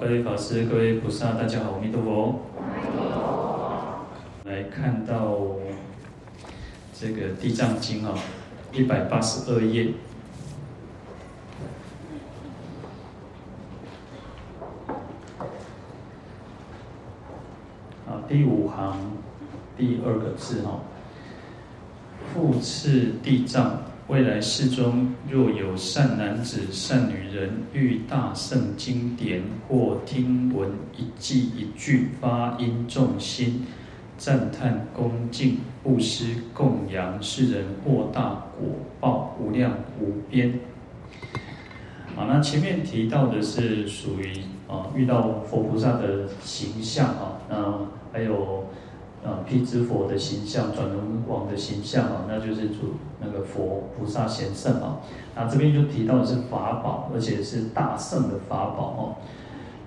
各位法师、各位菩萨，大家好，阿弥陀佛。来看到这个《地藏经》啊，一百八十二页。啊，第五行第二个字哈，复次地藏。未来世中，若有善男子、善女人，遇大圣经典或听闻一偈一句，发殷重心，赞叹恭敬，布施供养，是人获大果报无量无边。好，那前面提到的是属于啊，遇到佛菩萨的形象啊，那还有。啊，辟支佛的形象，转轮王的形象啊，那就是主那个佛菩萨贤圣啊。那这边就提到的是法宝，而且是大圣的法宝哦。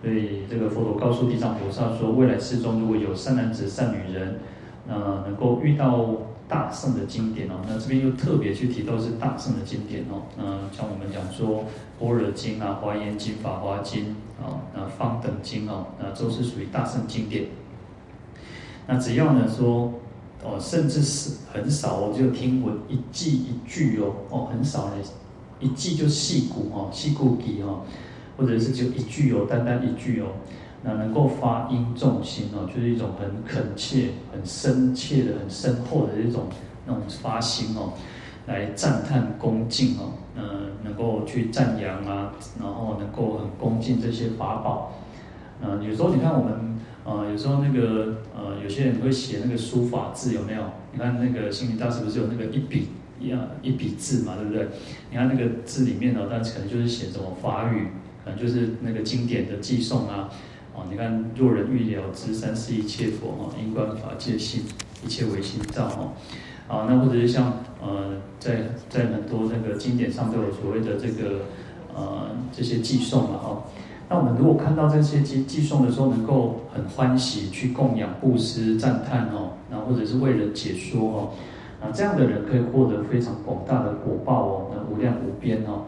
所以这个佛陀告诉地藏菩萨说，未来世中如果有善男子、善女人，那能够遇到大圣的经典哦，那这边又特别去提到是大圣的经典哦。那像我们讲说《般若经》啊，《华严经》、《法华经》啊，那《方等经》哦，那都是属于大圣经典。那只要呢说，哦，甚至是很少哦，就听闻一记一句哦，哦，很少呢，一记就细古哦，细古偈哦，或者是就一句哦，单单一句哦，那能够发音重心哦，就是一种很恳切、很深切的、很深厚的一种那种发心哦，来赞叹恭敬哦，嗯，能够去赞扬啊，然后能够很恭敬这些法宝，嗯，有时候你看我们。啊、有时候那个呃，有些人会写那个书法字，有没有？你看那个星云大师不是有那个一笔一样一笔字嘛，对不对？你看那个字里面呢，但可能就是写什么法语，可能就是那个经典的寄送啊。哦，你看若人欲了知三世一切佛哈，因观法界性，一切唯心造哈。啊，那或者是像呃，在在很多那个经典上都有所谓的这个呃这些寄送嘛哈。那我们如果看到这些寄寄送的时候，能够很欢喜去供养、布施、赞叹哦，那或者是为人解说哦，啊，这样的人可以获得非常广大的果报哦，那无量无边哦。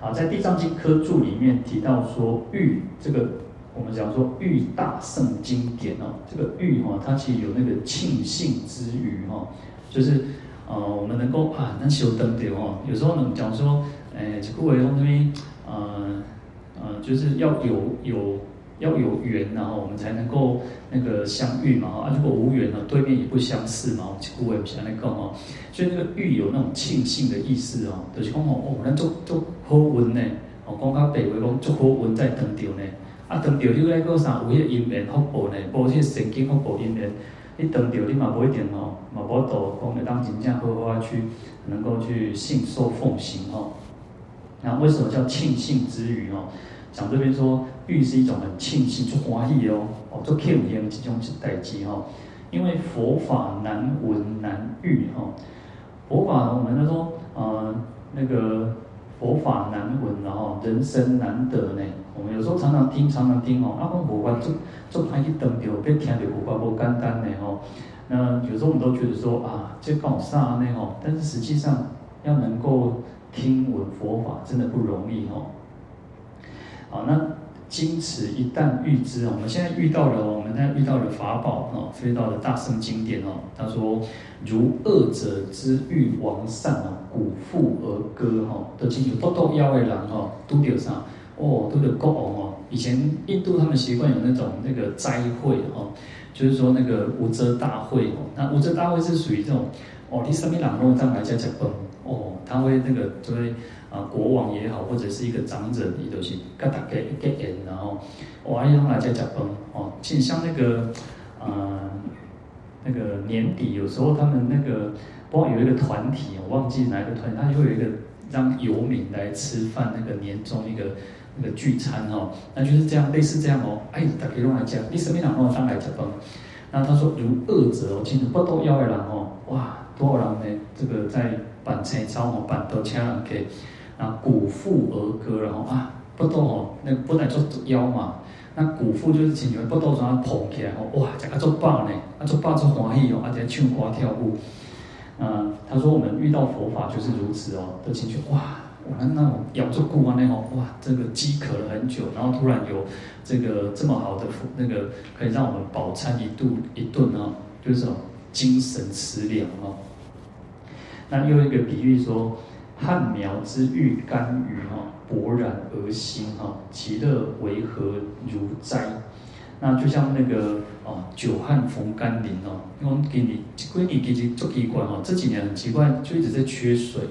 啊，在《地藏经》科注里面提到说，遇这个我们讲说遇大圣经典哦，这个遇哈，它其实有那个庆幸之余哈，就是呃，我们能够啊，能修灯的哦，有时候呢讲说，哎，这个为用这边呃。呃，就是要有有要有缘，然后我们才能够那个相遇嘛。啊，如果无缘呢，对面也不相识嘛。我也不想那个哦，所以那个遇有那种庆幸的意思哦，就是讲哦，咱做做好运呢。哦，讲到北话讲做好运在当掉呢。啊，当掉你来个啥？有迄个因缘福报呢？无迄个神经福报因缘，你当掉你嘛不一定哦，嘛无度讲会当真正好好去能够去信受奉行哦。那为什么叫庆幸之余哦？讲这边说，遇是一种很庆幸、就欢喜哦，哦，做庆幸这种代志哈。因为佛法难闻难遇哈，佛法我们都说，呃，那个佛法难闻然后人生难得呢。我们有时候常常听，常常听哦，啊，我佛法做做歹去登着，别听着佛法不简单呢吼。那有时候我们都觉得说啊，这搞啥呢吼？但是实际上要能够。听闻佛法真的不容易哦。好，那经持一旦遇之，我们现在遇到了，我们现在遇到了法宝哦，遇到了大圣经典哦。他说：“如恶者之欲王善啊，鼓腹而歌哈，都清楚，都都要的人哈，都有啥？哦，都有国王哦。以前印度他们习惯有那种那个斋会哦，就是说那个无遮大会哦。那无遮大会是属于这种哦，你什么人拢这样来家吃饭。哦，他会那个作为啊国王也好，或者是一个长者，你都是跟大家一个人，然后哇，一来在讲崩哦，其实像那个呃那个年底，有时候他们那个不知道有一个团体，我忘记哪一个团体，他就会有一个让游民来吃饭，那个年终一个那个聚餐哦，那就是这样类似这样哦，哎，大家拢来讲，你什么人拢当来吃饭。那他说如恶者哦，其实不都要的人哦，哇，多少人呢？这个在办青草哦，办到请人给，啊，鼓腹而歌然后啊，不动哦，那本来做腰嘛，那鼓腹就是请你们不动让他捧起来哦，哇，这个做棒呢，啊做棒做欢喜哦，而且唱歌跳舞。嗯，他说我们遇到佛法就是如此哦，都进去哇，我们那种咬住骨啊那种哇，这个饥渴了很久，然后突然有这个这么好的那个可以让我们饱餐一度一顿啊，就是这种精神食粮哦。那又一个比喻说，旱苗之欲甘雨哈，勃然而兴哈，其乐为何如哉？那就像那个哦，久旱逢甘霖哦，因为给你归你给你做奇怪哦，这几年很奇怪，就一直在缺水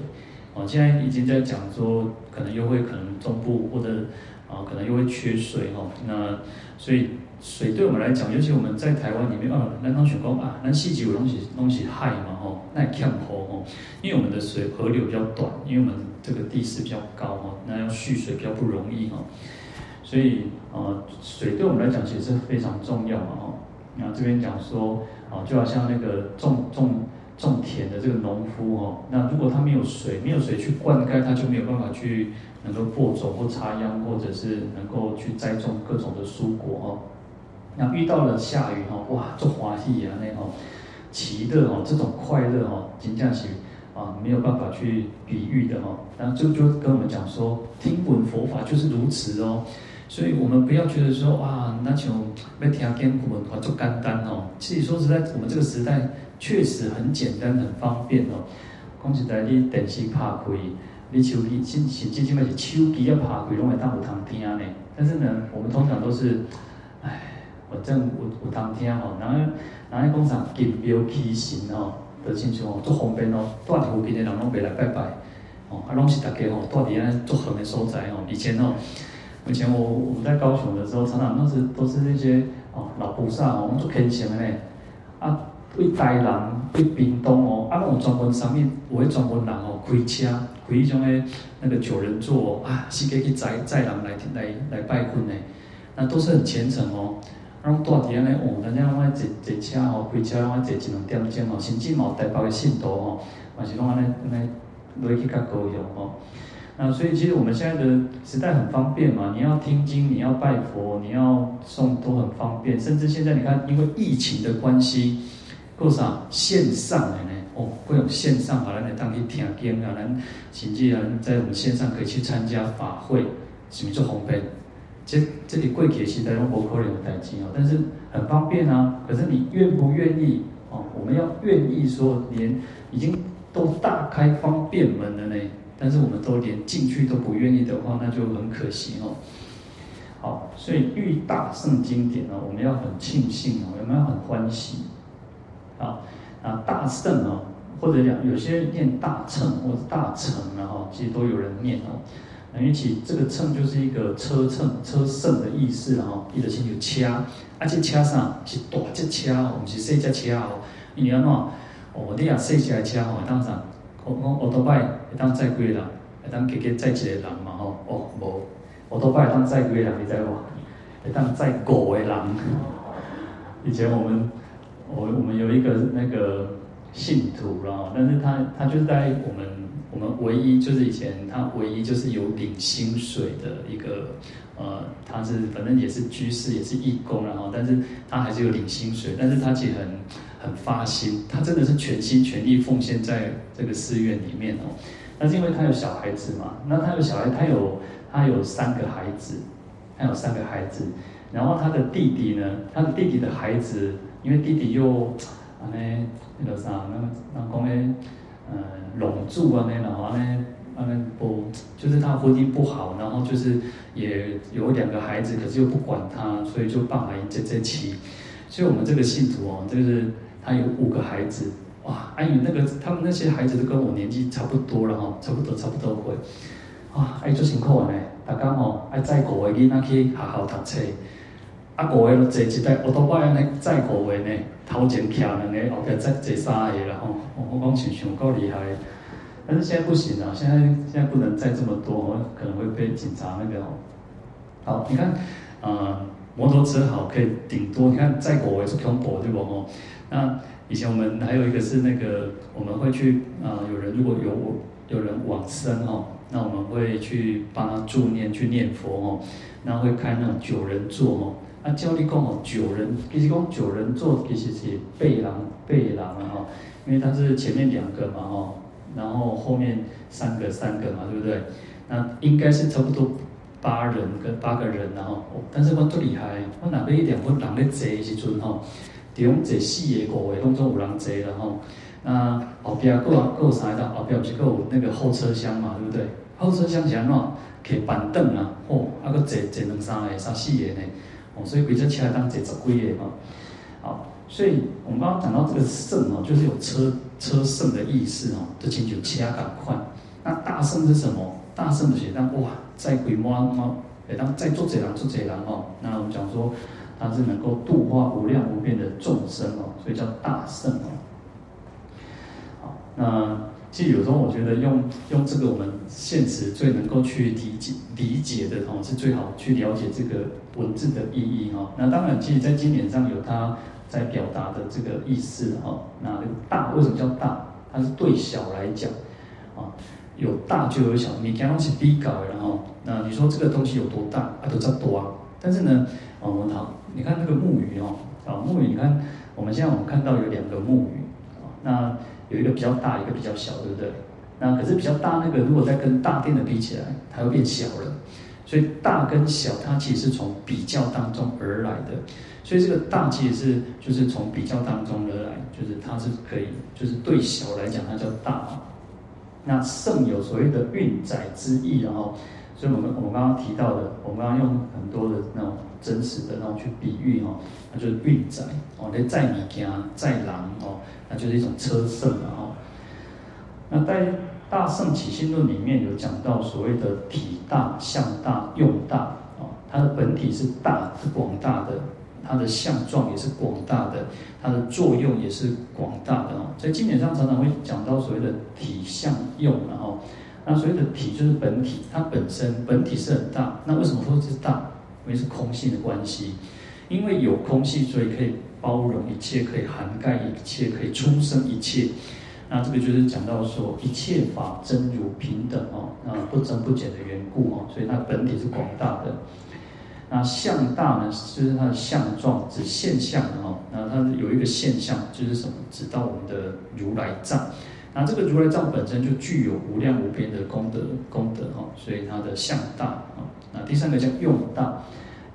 哦。现在已经在讲说，可能又会可能中部或者啊、哦，可能又会缺水哦。那所以水对我们来讲，尤其我们在台湾里面啊，南方选工啊，南溪几有东西东西害嘛吼，那欠河哦，因为我们的水河流比较短，因为我们这个地势比较高哦，那要蓄水比较不容易哦。所以，呃，水对我们来讲其实是非常重要嘛，哦。然后这边讲说，啊，就好像那个种种种田的这个农夫哦，那如果他没有水，没有水去灌溉，他就没有办法去能够播种或插秧，或者是能够去栽种各种的蔬果哦。那遇到了下雨哈，哇，做欢喜啊那种奇乐哦，这种快乐哦，真正是啊没有办法去比喻的哦。然后就就跟我们讲说，听闻佛法就是如此哦。所以我们不要觉得说哇，那种要听经古文化就简单哦。其实说实在，我们这个时代确实很简单、很方便哦。讲实在，你电视拍开，你手机甚甚至现在是手机要拍开，拢会当有通听呢。但是呢，我们通常都是，哎，反正有有通听吼，然后然后讲啥敬庙祈神哦，都亲像哦，足方便哦，住附近的人拢袂来拜拜哦，啊，拢是大家吼，住伫安足远的所在哦，以前哦。以前我我们在高雄的时候，常常都是都是那些哦老菩萨哦，我们做虔诚的呢。啊，对台南对屏东哦，啊，那种专门上面有迄专门人哦开车开种诶那个九人座，啊，是可以去载载人来来来拜佛的，那都是很虔诚哦。然后住伫安尼哦，人家拢爱坐坐车哦，开车拢爱坐一两点钟哦，甚至嘛台北的信徒哦，嘛是拢安尼安尼落去较高雄哦。那所以其实我们现在的时代很方便嘛，你要听经，你要拜佛，你要送都很方便。甚至现在你看，因为疫情的关系，够啥线上的呢？哦，会有线上，把咱来当去听经啊，咱甚至啊在我们线上可以去参加法会，什么做红杯？这这里贵客时代用博客来代替哦，但是很方便啊。可是你愿不愿意？哦，我们要愿意说，连已经都大开方便门了呢。但是我们都连进去都不愿意的话，那就很可惜哦。好，所以遇大圣经典呢，我们要很庆幸哦，我们要很欢喜。好，啊大圣哦，或者讲有些人念大乘或者大乘，然后其实都有人念哦。因为其这个乘就是一个车乘车圣的意思哈，意思是有车，而且车上是大只车哦，不是小只车哦。因为安怎哦，你啊小只的车哦，当啥。我讲奥多拜会当载几个人，会当加加载一个人嘛吼？哦，无，我多拜会当载几个人，你知无？会当载五个人。以前我们，我我们有一个那个信徒啦，但是他他就是在我们我们唯一就是以前他唯一就是有领薪水的一个，呃，他是反正也是居士，也是义工，然后但是他还是有领薪水，但是他其实很。很发心，他真的是全心全意奉献在这个寺院里面哦。那是因为他有小孩子嘛，那他有小孩，他有他有三个孩子，他有三个孩子。然后他的弟弟呢，他的弟弟的孩子，因为弟弟又啊呢那个啥，那那讲呢，呃，拢住啊呢，然后呢，啊呢不，就是他婚姻不好，然后就是也有两个孩子，可是又不管他，所以就办了一这这期。所以我们这个信徒哦，就是。他有五个孩子，哇！哎呦，那个他们那些孩子都跟我年纪差不多了哈，差不多差不多会，啊，哎，做辛苦呢，大家吼爱载五个囡仔去学校读册，啊，五个都坐一台，我都拜安尼载五个呢，头前徛两个，后边再坐三个啦吼，我讲想想够厉害，但是现在不行了，现在现在不能载这么多，可能会被警察那个好，你看，呃，摩托车好可以顶多，你看在国外是恐怖对不哦？那以前我们还有一个是那个我们会去啊、呃，有人如果有有人往生哦，那我们会去帮他助念去念佛哦，那会开那种九人座哦。那教你讲哦，九人其实讲九人座其实是八人八人啊哈，因为它是前面两个嘛哈，然后后面三个三个嘛，对不对？那应该是差不多八人跟八个人然后，但是我最厉害，我哪边一点我人咧坐的时阵吼，就用坐四个五个当中有人坐了吼，那后边各各三个，后边不是各有那个后车厢嘛，对不对？后车厢是安怎？可以板凳啊，哦，啊个坐坐两三个、三四个呢。哦，所以规则起来当这十几个嘛，好，所以我们刚刚讲到这个胜哦，就是有车车胜的意思哦，就请求其他赶快。那大圣是什么？大圣的写当哇，再规模哦，哎当在做这人做这人哦。那我们讲说，它是能够度化无量无边的众生哦，所以叫大圣哦。好，那。其实有时候我觉得用用这个我们现实最能够去理解理解的哦，是最好去了解这个文字的意义哈。那当然，其实在经典上有它在表达的这个意思哈。那大为什么叫大？它是对小来讲啊，有大就有小。你刚刚是比较，然后那你说这个东西有多大啊？都叫多啊。但是呢，我们好，你看那个木鱼哦，啊木鱼，你看我们现在我们看到有两个木鱼啊，那。有一个比较大，一个比较小，对不对？那可是比较大那个，如果再跟大殿的比起来，它会变小了。所以大跟小，它其实是从比较当中而来的。所以这个大其实是就是从比较当中而来，就是它是可以，就是对小来讲，它叫大。那胜有所谓的运载之意，然后，所以我们我们刚刚提到的，我们刚刚用很多的那种真实的那种去比喻哦，那就是运载哦，那载米家载狼哦。那就是一种车胜了哦。那在《大圣起心论》里面有讲到所谓的体大、相大、用大啊，它的本体是大，是广大的；它的相状也是广大的；它的作用也是广大的哦。在经典上常常会讲到所谓的体、相、用，然后那所谓的体就是本体，它本身本体是很大。那为什么说是大？因为是空性的关系，因为有空性，所以可以。包容一切，可以涵盖一切，可以出生一切。那这个就是讲到说，一切法真如平等哦，那不增不减的缘故哦，所以它本体是广大的。那相大呢，就是它的相状，指现象哦。那它有一个现象，就是什么？指到我们的如来藏。那这个如来藏本身就具有无量无边的功德功德哦，所以它的相大啊。那第三个叫用大，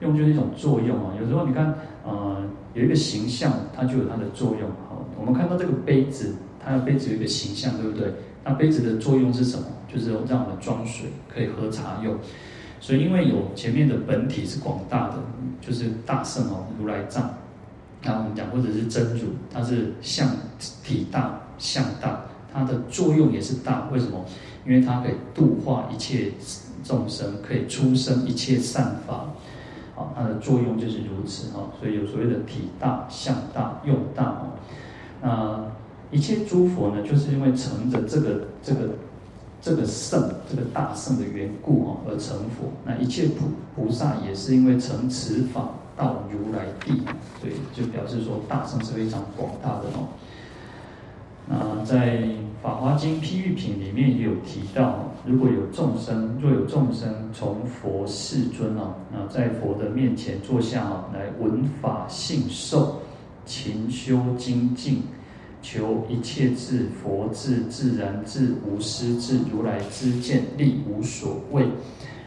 用就是一种作用啊。有时候你看，呃。有一个形象，它就有它的作用。好，我们看到这个杯子，它的杯子有一个形象，对不对？那杯子的作用是什么？就是让我们装水，可以喝茶用。所以，因为有前面的本体是广大的，就是大圣哦，如来藏。那我们讲，或者是真如，它是相体大、相大，它的作用也是大。为什么？因为它可以度化一切众生，可以出生一切善法。啊它的作用就是如此哈，所以有所谓的体大、相大、用大哦。那一切诸佛呢，就是因为乘着这个、这个、这个圣、这个大圣的缘故哦，而成佛。那一切菩菩萨也是因为乘此法到如来地，所以就表示说大圣是非常广大的哦。那在《法华经·譬喻品》里面也有提到，如果有众生，若有众生从佛世尊啊，那在佛的面前坐下啊，来闻法信受，勤修精进，求一切智、佛智、自然智、无私智、如来之见，力无所谓。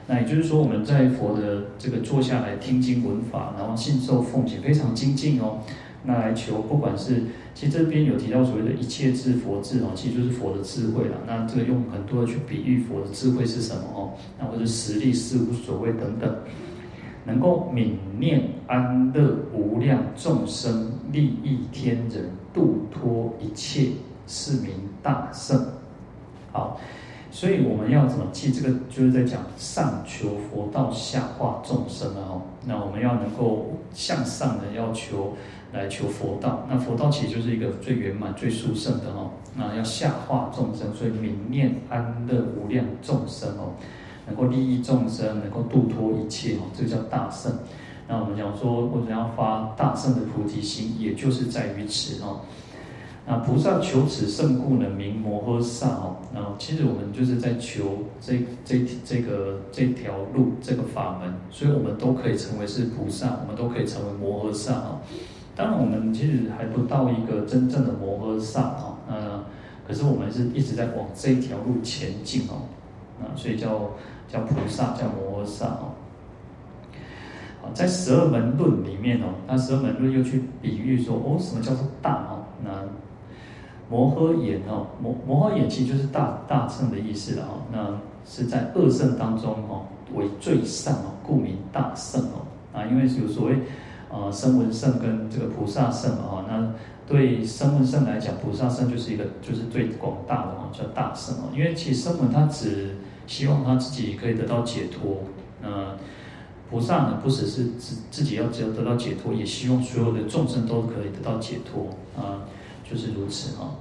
那也就是说，我们在佛的这个坐下来听经闻法，然后信受奉行，非常精进哦。那来求，不管是其实这边有提到所谓的一切智佛智哦，其实就是佛的智慧了。那这个用很多的去比喻佛的智慧是什么哦？那或者实力是无所谓等等，能够泯念安乐无量众生，利益天人，度脱一切，是名大圣。好，所以我们要怎么记？这个就是在讲上求佛道，下化众生了哦。那我们要能够向上的要求。来求佛道，那佛道其实就是一个最圆满、最殊胜的哦。那要下化众生，所以明念安乐无量众生哦。能够利益众生，能够度脱一切哦，这个叫大圣。那我们讲说，为什么要发大圣的菩提心，也就是在于此哦。那菩萨求此胜故呢，名摩诃萨哦。那其实我们就是在求这这这个这条路这个法门，所以我们都可以成为是菩萨，我们都可以成为摩诃萨哦。当然，我们其实还不到一个真正的摩诃萨哦。那可是我们是一直在往这条路前进哦。啊，所以叫叫菩萨，叫摩诃萨哦。好在十二门论里面哦，那十二门论又去比喻说哦，什么叫做大哦？那摩诃衍哦，摩摩诃衍其实就是大大圣的意思了哦。那是在二圣当中哦，为最上哦，故名大圣哦。啊，因为有所谓呃声闻圣跟这个菩萨圣嘛哈。那对声闻圣来讲，菩萨圣就是一个就是最广大的哦，叫大圣哦。因为其实声闻他只希望他自己可以得到解脱，呃。菩萨呢，不只是自自己要只有得到解脱，也希望所有的众生都可以得到解脱啊，就是如此啊。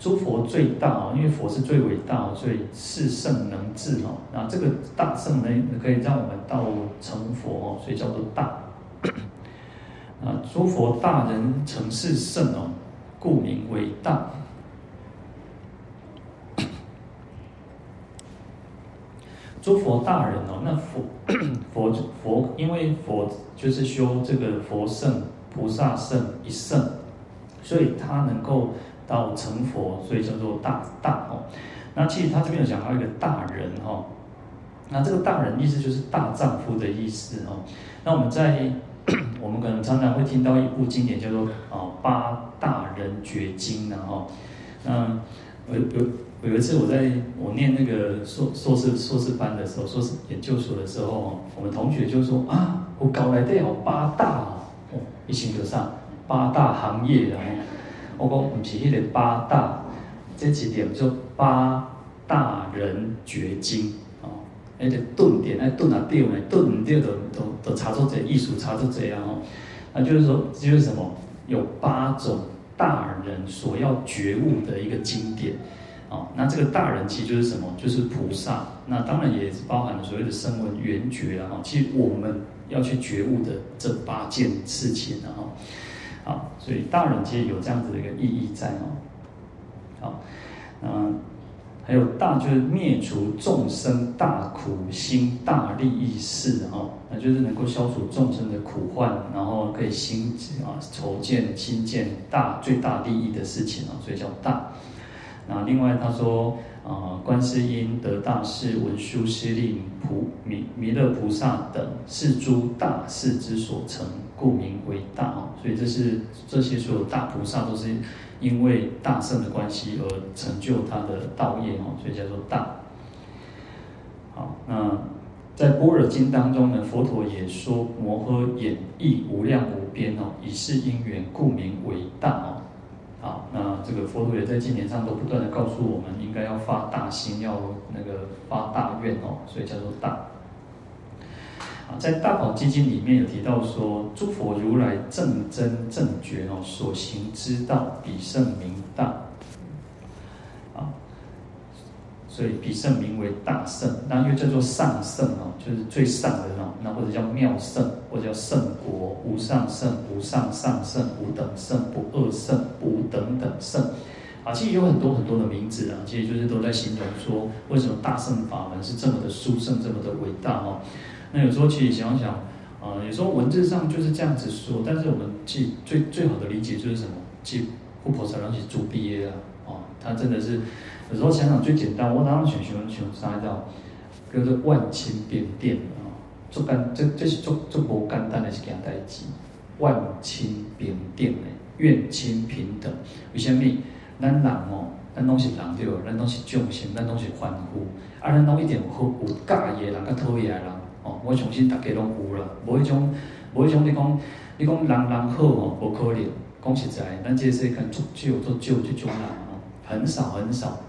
诸佛最大啊，因为佛是最伟大，所以是圣能治哦。那这个大圣呢，可以让我们到成佛哦，所以叫做大。啊，诸佛大人成是圣哦，故名为大。诸佛大人哦，那佛 佛佛，因为佛就是修这个佛圣菩萨圣一圣，所以他能够到成佛，所以叫做大大哦。那其实他这边有讲到一个大人哦，那这个大人意思就是大丈夫的意思哦。那我们在我们可能常常会听到一部经典叫做啊八大人觉经然后，那有有。有一次我在我念那个硕硕士硕士班的时候，硕士研究所的时候，我们同学就说啊，我搞来的哦八大哦，一心就上八大行业，然后我讲不是迄个八大，这几点就八大人觉经那个顿点那顿啊掉呢，顿唔掉都都都查出这艺术查出这样哦，那就是说就是什么有八种大人所要觉悟的一个经典。哦，那这个大人其实就是什么？就是菩萨。那当然也包含了所谓的声闻缘觉了哈。其实我们要去觉悟的这八件事情了哈。好，所以大人其实有这样子的一个意义在哦。好，嗯，还有大就是灭除众生大苦心大利益事哈。那就是能够消除众生的苦患，然后可以心啊筹建心建大最大利益的事情啊，所以叫大。那另外他说，啊、观世音、得大士、文殊师利、普弥弥勒菩萨等是诸大士之所成，故名为大哦。所以这是这些所有大菩萨都是因为大圣的关系而成就他的道业哦，所以叫做大。好，那在般若经当中呢，佛陀也说摩诃衍义无量无边哦，以是因缘故名为大哦。好，那这个佛陀也在经典上都不断的告诉我们，应该要发大心，要那个发大愿哦，所以叫做大。啊，在大宝积经里面有提到说，诸佛如来正真正觉哦，所行之道，比圣名大。啊，所以比圣名为大圣，那又叫做上圣哦，就是最上的哦，那或者叫妙圣。或者叫圣国，无上圣、无上上圣、无等圣、不二圣、无等等圣，啊，其实有很多很多的名字啊，其实就是都在形容说，为什么大圣法门是这么的殊胜、这么的伟大哦。那有时候其实想想，啊，有时候文字上就是这样子说，但是我们其实最最好的理解就是什么？其实护婆萨让其主毕业啊，哦，他真的是有时候想想最简单，我哪能想想想啥叫叫做万千边殿。做干这这是做做无简单的一件代志，万亲平等的，愿亲平等。为虾米？咱人哦，咱拢是人对，咱拢是众生，咱拢是凡夫。啊，咱拢一定有好有介意的人，甲讨厌的人。哦，我相信大家拢有啦。无迄种，无迄种你讲，你讲人人好哦，无可能。讲实在，咱这世间足少足少即种人哦，很少很少。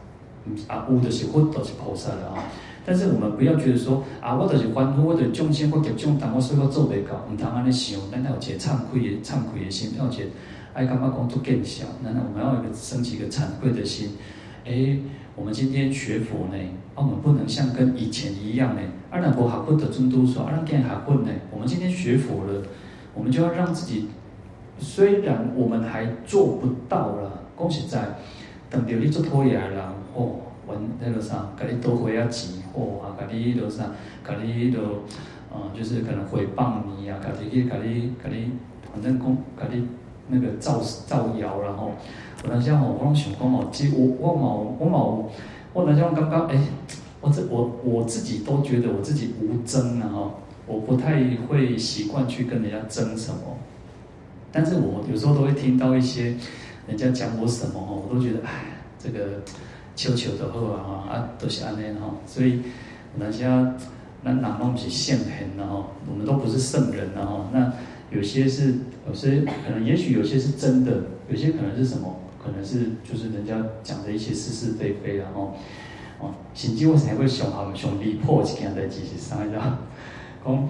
啊，有就是佛，就是菩萨了啊。但是我们不要觉得说啊，我就是凡夫，我就是众生，我业障重，我所以我做不到，毋通安尼想。咱要有一个忏愧的忏愧的心，要有一个爱感觉讲做见笑。难道我们要有一个升起一个惭愧的心？哎，我们今天学佛呢，啊，我们不能像跟以前一样呢，阿难波学佛的尊都说，阿难见学佛呢，我们今天学佛了，我们就要让自己，虽然我们还做不到了，恭喜在，等到你做拖牙了，哦，问那个啥，给你多回啊钱，哦啊，给你多啥，给你多，啊，就是可能诽谤你啊，给你去，给你，给你，反正公，给你那个造造谣，然后。我那像哦，我拢想讲哦，其实我我冇我冇，我那像刚刚哎，我这我我自己都觉得我自己无争啊哈，我不太会习惯去跟人家争什么，但是我有时候都会听到一些人家讲我什么哦，我都觉得哎，这个求求的好啊啊，都是安尼哈，所以那些那哪弄起现行的哈，我们都不是圣人的哈，那有些是有些可能也许有些是真的，有些可能是什么？可能是就是人家讲的一些是是非非，然后哦，甚至我才会想他们想离破一件代志是啥子？讲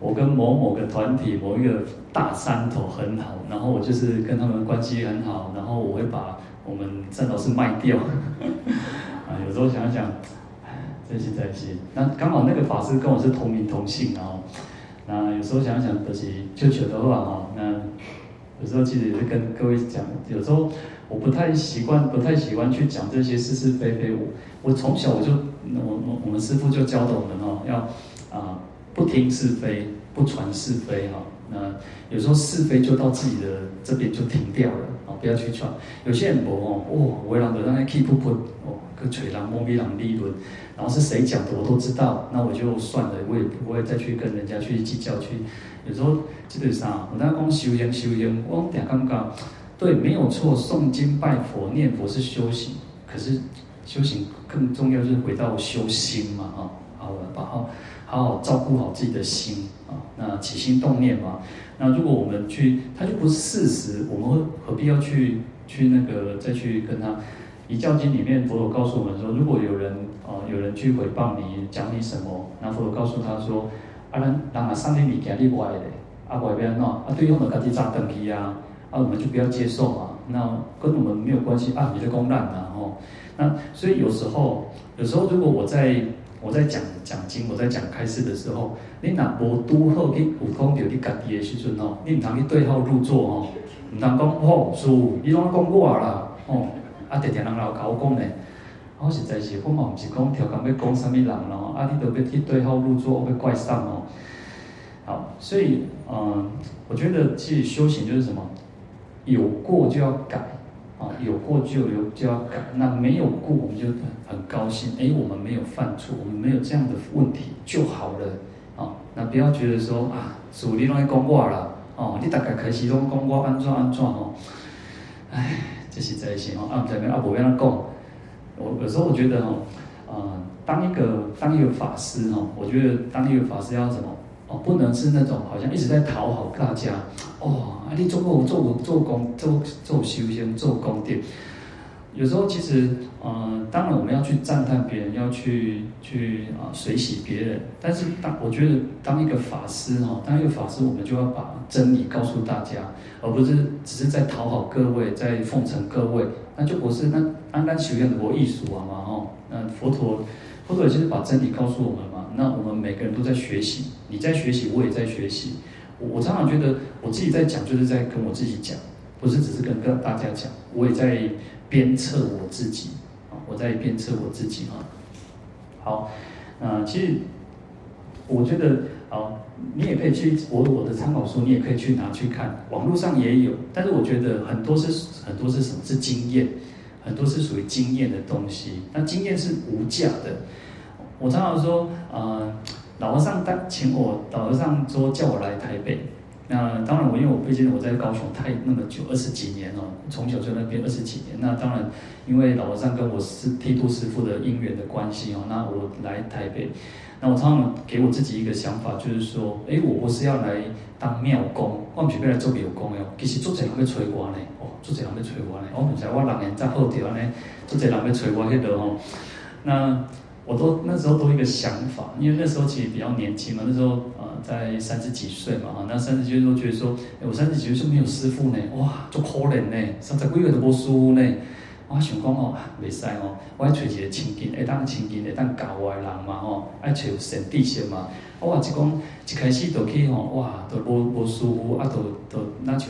我跟某某个团体某一个大山头很好，然后我就是跟他们关系很好，然后我会把我们善导师卖掉。啊，有时候想想，真是在心。那刚好那个法师跟我是同名同姓，然后那有时候想想，就是就觉得话哈，那有时候其实也是跟各位讲，有时候。我不太习惯，不太喜欢去讲这些是是非非。我我从小我就，我我我们师父就教导我们哦，要啊不听是非，不传是非哈。那有时候是非就到自己的这边就停掉了啊，不要去传。有些人不哦，哦，为人就让他 keep 不不哦，个嘴狼摸鼻狼立论，然后是谁讲的我都知道，那我就算了，我也不会再去跟人家去计较去。有时候基本上我那讲修行修行，我点刚刚。对，没有错。诵经、拜佛、念佛是修行，可是修行更重要是回到修心嘛，啊，好了，把好好好照顾好自己的心啊。那起心动念嘛，那如果我们去，它就不是事实，我们何必要去去那个再去跟他？《遗教经》里面佛陀告诉我们说，如果有人啊有人去诽谤你，讲你什么，那佛陀告诉他说，啊，人人啊，上天你给你歪的，啊，外边喏，啊，对方就自己扎断去啊。啊，我们就不要接受嘛，那跟我们没有关系啊，你的公案啊，吼，那所以有时候，有时候如果我在我在讲讲经，我在讲开示的时候，你若无拄好去有讲到你家己的时阵吼，你唔通去对号入座哦，唔通讲吼，师父，你拢讲我啦，吼，啊，常常人老甲我讲呢，我实在是我嘛唔是讲调侃要讲啥物人咯，啊，你都要去对号入座，要怪上哦，好，所以嗯，我觉得其实修行就是什么？有过就要改，啊，有过就有就要改。那没有过，我们就很高兴。哎，我们没有犯错，我们没有这样的问题就好了，啊，那不要觉得说啊，主力拢在讲我啦，哦，你大概开始拢讲我安怎安怎哦，哎，这是在行哦，啊，在边啊，不要讲。我有时候我觉得哦，啊，当一个当一个法师哦，我觉得当一个法师要什么？哦，不能是那种好像一直在讨好大家。哦，啊，你做我做做工做做修仙做宫殿，有时候其实，呃，当然我们要去赞叹别人，要去去啊随喜别人。但是当我觉得当一个法师哈，当一个法师，我们就要把真理告诉大家，而不是只是在讨好各位，在奉承各位，那就不是那单单修愿的佛艺术啊嘛哈。那佛陀佛陀也就是把真理告诉我们嘛。那我们每个人都在学习，你在学习，我也在学习。我我常常觉得我自己在讲，就是在跟我自己讲，不是只是跟跟大家讲，我也在鞭策我自己啊，我在鞭策我自己啊。好，那其实我觉得啊，你也可以去我我的参考书，你也可以去拿去看，网络上也有。但是我觉得很多是很多是什么？是经验，很多是属于经验的东西。那经验是无价的。我常常说，呃，老和尚当请我，老和尚说叫我来台北。那当然，我因为我毕竟我在高雄太那么久，二十几年了，从小就那边二十几年。那当然，因为老和尚跟我是剃度师父的因缘的关系哦，那我来台北。那我常常给我自己一个想法，就是说，哎，我不是要来当庙工，我不是要来做庙公哟。其实做这人要催我呢，哦，做这人要催我呢。我唔知我六年再好条呢，做这人要催我迄个哦。那我都那时候都一个想法，因为那时候其实比较年轻嘛，那时候呃在三十几岁嘛哈，那三十几岁都觉得说，哎，我三十几岁是没有师父呢，哇，做可怜呢，三十几岁都无师父呢，我想讲哦，袂使哦，我要找一个亲近，会当亲近，会当教我的人嘛吼，爱找善知识嘛。我话是讲一开始就去吼，哇，都无无舒服，啊，都都那像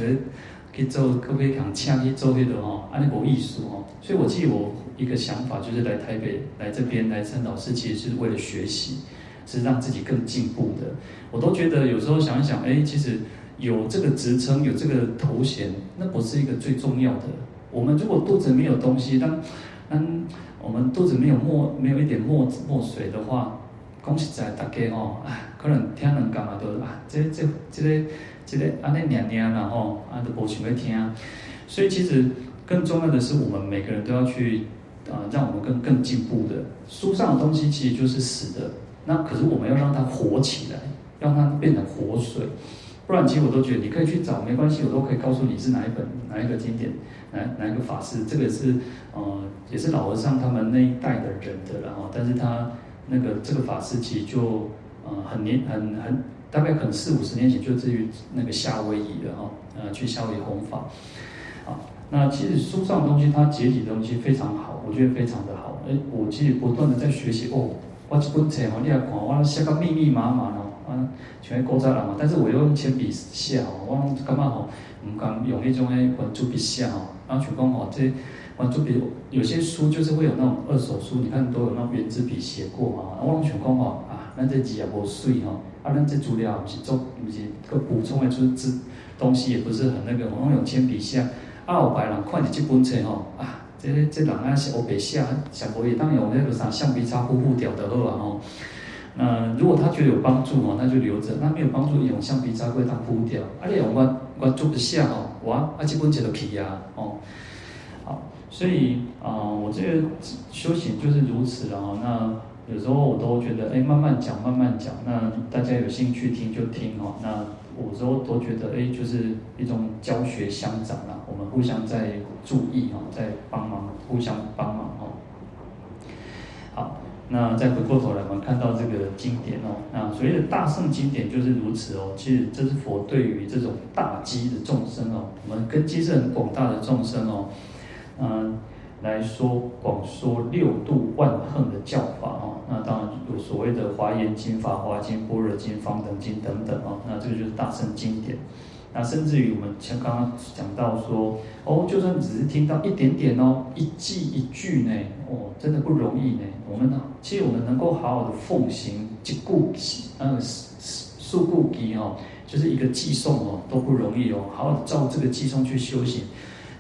去做，可不可以讲请去做迄个吼，安尼无意思吼。所以我记得我一个想法就是来台北，来这边来参老师，其实是为了学习，是让自己更进步的。我都觉得有时候想一想，哎，其实有这个职称，有这个头衔，那不是一个最重要的。我们如果肚子没有东西，当当我们肚子没有墨，没有一点墨墨水的话，恭喜在大家哦，哎，可能听人讲嘛，都啊，这这这这个安尼念念然后啊都无想要听。所以其实更重要的是，我们每个人都要去啊，让我们更更进步的。书上的东西其实就是死的，那可是我们要让它活起来，让它变成活水。不然，其实我都觉得你可以去找，没关系，我都可以告诉你是哪一本哪一个经典。哪哪一个法师？这个是，呃，也是老和尚他们那一代的人的，然后，但是他那个这个法师其实就，呃，很年很很，大概可能四五十年前就至于那个夏威夷的哈，呃，去夏威夷弘法，啊，那其实书上的东西，它结集的东西非常好，我觉得非常的好。哎，我其实不断的在学习哦，我这本册哦，你来看，我写个密密麻麻哦，啊，全部勾在了嘛，但是我又用铅笔写哦，我干嘛吼？唔敢用那种诶圆珠笔写哦。然后全讲哦，这圆珠笔有些书就是会有那种二手书，你看都有那种原子笔写过嘛。我全讲哦啊，那这字也无水哈，啊，那这资料不是做不是个补充的，就是字东西也不是很那个，我用铅笔写。啊，后排人看着这本册吼啊，这这人啊是黑白写，想可以当用那个啥橡皮擦糊糊掉的好啊吼。那如果他觉得有帮助哦，那就留着；那没有帮助，用橡皮擦会当糊掉。啊，你用我我做不下哦。哇，啊，这本就可以啊，哦，好，所以啊、我这个修行就是如此啊。那有时候我都觉得，哎，慢慢讲，慢慢讲。那大家有兴趣听就听哦。那我有时候都觉得，哎，就是一种教学相长啊，我们互相在注意哦，在帮忙，互相帮忙哦。好。那再回过头来，我们看到这个经典哦，那所谓的大圣经典就是如此哦。其实这是佛对于这种大机的众生哦，我们根基是很广大的众生哦，嗯，来说广说六度万行的教法哦。那当然有所谓的华严经、法华经、般若经、方等经等等哦。那这个就是大圣经典。那甚至于我们像刚刚讲到说，哦，就算只是听到一点点哦，一记一句呢，哦，真的不容易呢。我们呢，其实我们能够好好的奉行一句偈，呃，数句偈哦，就是一个寄送哦，都不容易哦。好好的照这个寄送去修行，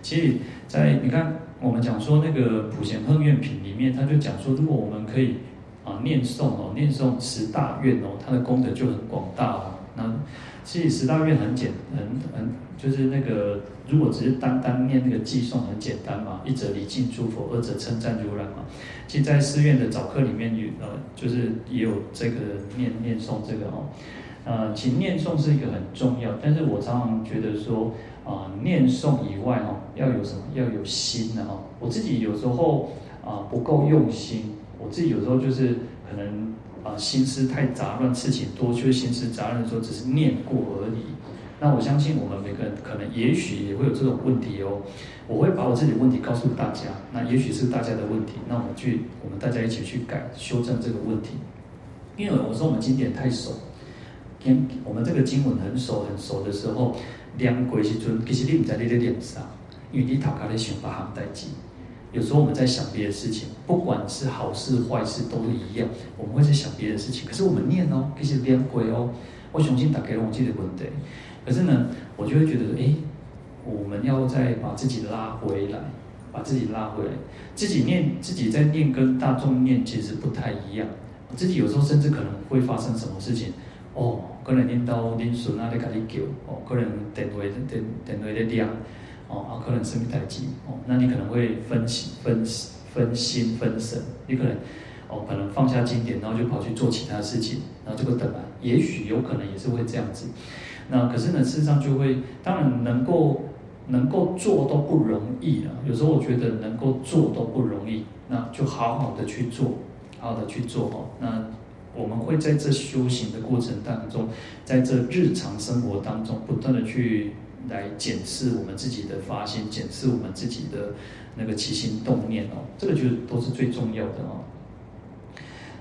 其实，在你看我们讲说那个普贤行愿品里面，他就讲说，如果我们可以啊念诵哦，念诵十大愿哦，它的功德就很广大哦。那其实十大愿很简，很很就是那个，如果只是单单念那个偈诵很简单嘛，一者礼敬诸佛，二者称赞如来嘛。其实，在寺院的早课里面有呃，就是也有这个念念诵这个哦。呃，其实念诵是一个很重要，但是我常常觉得说啊、念诵以外哦，要有什么？要有心的哦。我自己有时候啊、不够用心，我自己有时候就是可能。啊，心思太杂乱，事情多，就是心思杂乱的时候，只是念过而已。那我相信我们每个人可能也许也会有这种问题哦。我会把我自己的问题告诉大家，那也许是大家的问题，那我们去，我们大家一起去改修正这个问题。因为我说我们经典太熟，跟我们这个经文很熟很熟的时候，念过时阵，其实你不知道你的念啥，因为你头壳在想别项代志。有时候我们在想别的事情，不管是好事坏事都一样，我们会在想别的事情。可是我们念哦，其实念过哦，我重新打开我记得问题。可是呢，我就会觉得，哎，我们要再把自己拉回来，把自己拉回来，自己念，自己在念跟大众念其实不太一样。自己有时候甚至可能会发生什么事情，哦，可能念到念顺啊，在跟你叫，哦，可能电话电电话在亮。哦啊，可能是没待机哦，那你可能会分心、分分心、分神，你可能哦，可能放下经典，然后就跑去做其他事情，然后这个等来，也许有可能也是会这样子。那可是呢，事实上就会，当然能够能够做都不容易啊。有时候我觉得能够做都不容易，那就好好的去做，好好的去做哦。那我们会在这修行的过程当中，在这日常生活当中，不断的去。来检视我们自己的发心，检视我们自己的那个起心动念哦，这个就都是最重要的哦。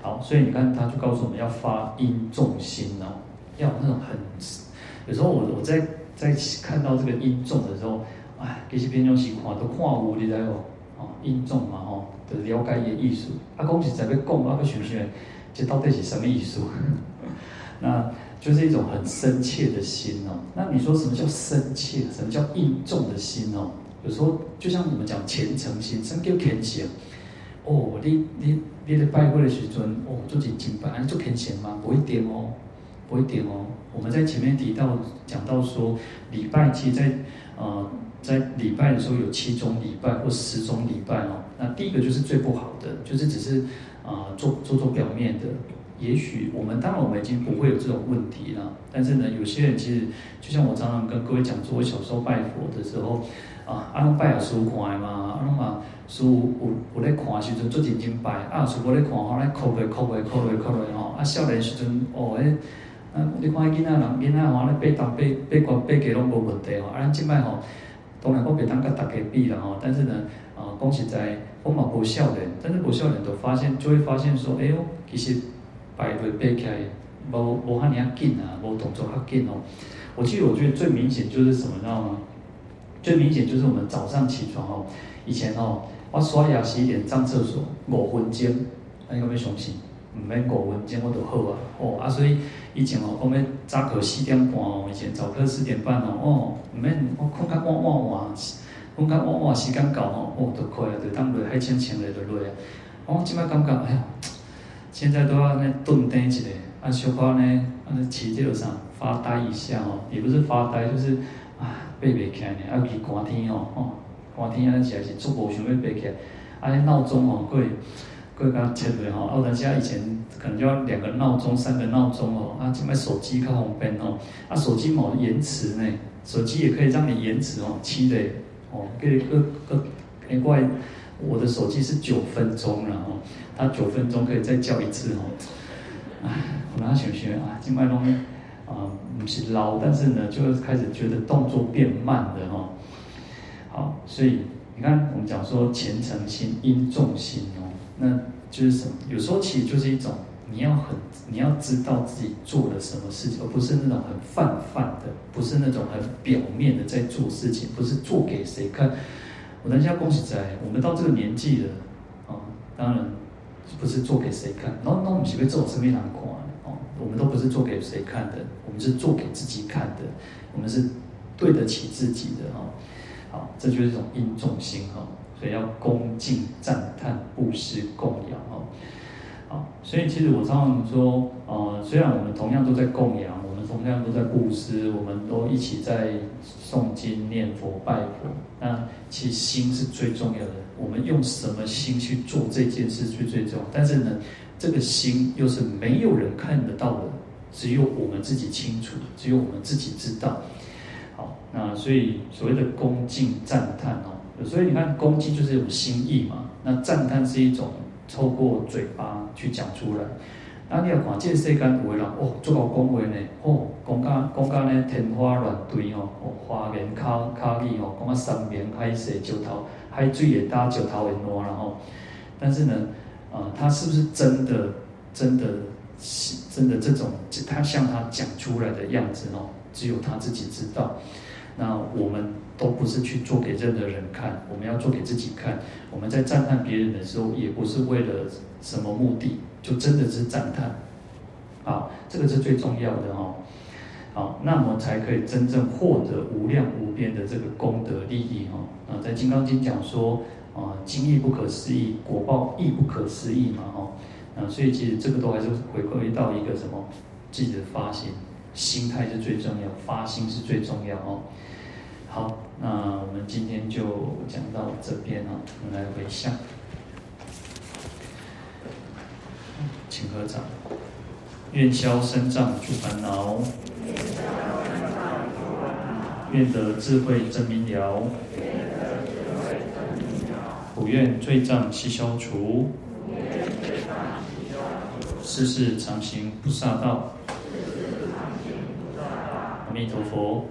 好，所以你看，他就告诉我们要发音重心哦，要那种很，有时候我我在在看到这个音重的时候，哎，这些边疆习惯都跨无你知道不？哦，殷重嘛吼，就了解伊的意思。啊，讲实在要讲，啊，要想想，这到底是什么艺术？那就是一种很深切的心哦。那你说什么叫深切？什么叫应重的心哦？有时候就像我们讲虔诚心，什么叫虔诚？哦，你你你在拜会的时阵，哦，做几敬拜，啊，做虔诚吗？不一定哦，不一定哦。我们在前面提到讲到说，礼拜其实在呃。在礼拜的时候有七种礼拜或十种礼拜哦，那第一个就是最不好的，就是只是啊、呃、做做做表面的。也许我们当然我们已经不会有这种问题了，但是呢，有些人其实就像我常常跟各位讲说，我小时候拜佛的时候啊，阿龙拜也师傅看嘛，阿龙嘛师傅有有咧看时阵做认真拜，啊师傅咧看吼来哭咧哭咧哭咧哭咧吼，啊少年时阵哦诶，啊你看囡仔人囡仔吼咧背东背背高背低拢无问题吼，啊咱即摆吼。当然我袂当甲大家比啦吼，但是呢，啊，讲实在，我嘛无少年，但是无少年就发现，就会发现说，哎哟，其实排队背起来，无无遐尔啊紧啊，无动作较紧哦。我记得我觉得最明显就是什么，知道吗？最明显就是我们早上起床哦，以前哦，我刷牙洗脸上厕所五分钟，你有没有相信？唔免五分钟我就好啊，哦啊，所以以前哦，我们早课四点半哦，以前早课四点半哦，哦，唔免我困较晚晚晚，困较晚晚时间到哦，哦，就可以啊，就当落海清清嘞就落啊。我即摆感觉，哎呀，现在都要那顿呆一下，啊，小可呢，啊，起这个啥，发呆一下哦，也不是发呆，就是啊，爬袂起来呢，啊，伊寒天哦，哦，寒天啊，起来是足无想要爬起来，啊，那闹钟哦，过。各家切对吼，哦，但是啊，以前可能就要两个闹钟、三个闹钟哦，啊，现在手机较方便哦，啊，手机冇延迟呢，手机也可以让你延迟哦，七的哦，给个个，哎怪，我的手机是九分钟了哦，它九分钟可以再叫一次哦，唉，我哪想学啊，今麦拢啊不是老，但是呢，就开始觉得动作变慢的哦，好，所以你看我们讲说虔诚心、殷重心。那就是什么？有时候其实就是一种，你要很，你要知道自己做了什么事情，而不是那种很泛泛的，不是那种很表面的在做事情，不是做给谁看。我等一下恭喜在，我们到这个年纪了，啊，当然不是做给谁看。那那我们是不是做生命难看？哦，我们都不是做给谁看的，我们是做给自己看的，我们是对得起自己的哈。好，这就是一种应重心哈。所以要恭敬赞叹布施供养哦，好，所以其实我常常说，呃，虽然我们同样都在供养，我们同样都在布施，我们都一起在诵经念佛拜佛，那其实心是最重要的。我们用什么心去做这件事最最重要。但是呢，这个心又是没有人看得到的，只有我们自己清楚，只有我们自己知道。好，那所以所谓的恭敬赞叹哦。所以你看，恭敬就是一种心意嘛。那赞叹是一种透过嘴巴去讲出来。那你要看这世间有的人哦，做到讲话呢，哦，讲甲讲甲呢天花乱坠哦，哦，花言巧巧语哦，讲啊山盟海誓，石头海水也大，石头也烂，然后，但是呢，呃，他是不是真的真的真的这种他像他讲出来的样子哦，只有他自己知道。那我们都不是去做给任何人看，我们要做给自己看。我们在赞叹别人的时候，也不是为了什么目的，就真的是赞叹。啊，这个是最重要的哦。好，那么才可以真正获得无量无边的这个功德利益哦。啊，在《金刚经》讲说啊，经义不可思议，果报亦不可思议嘛哦。啊，所以其实这个都还是回归到一个什么，自己的发心，心态是最重要，发心是最重要哦。好，那我们今天就讲到这边哦，我们来回向，请合掌，愿消三障诸烦恼，愿得智慧真明了，不愿罪障悉消除，世世常行菩萨道，阿弥陀佛。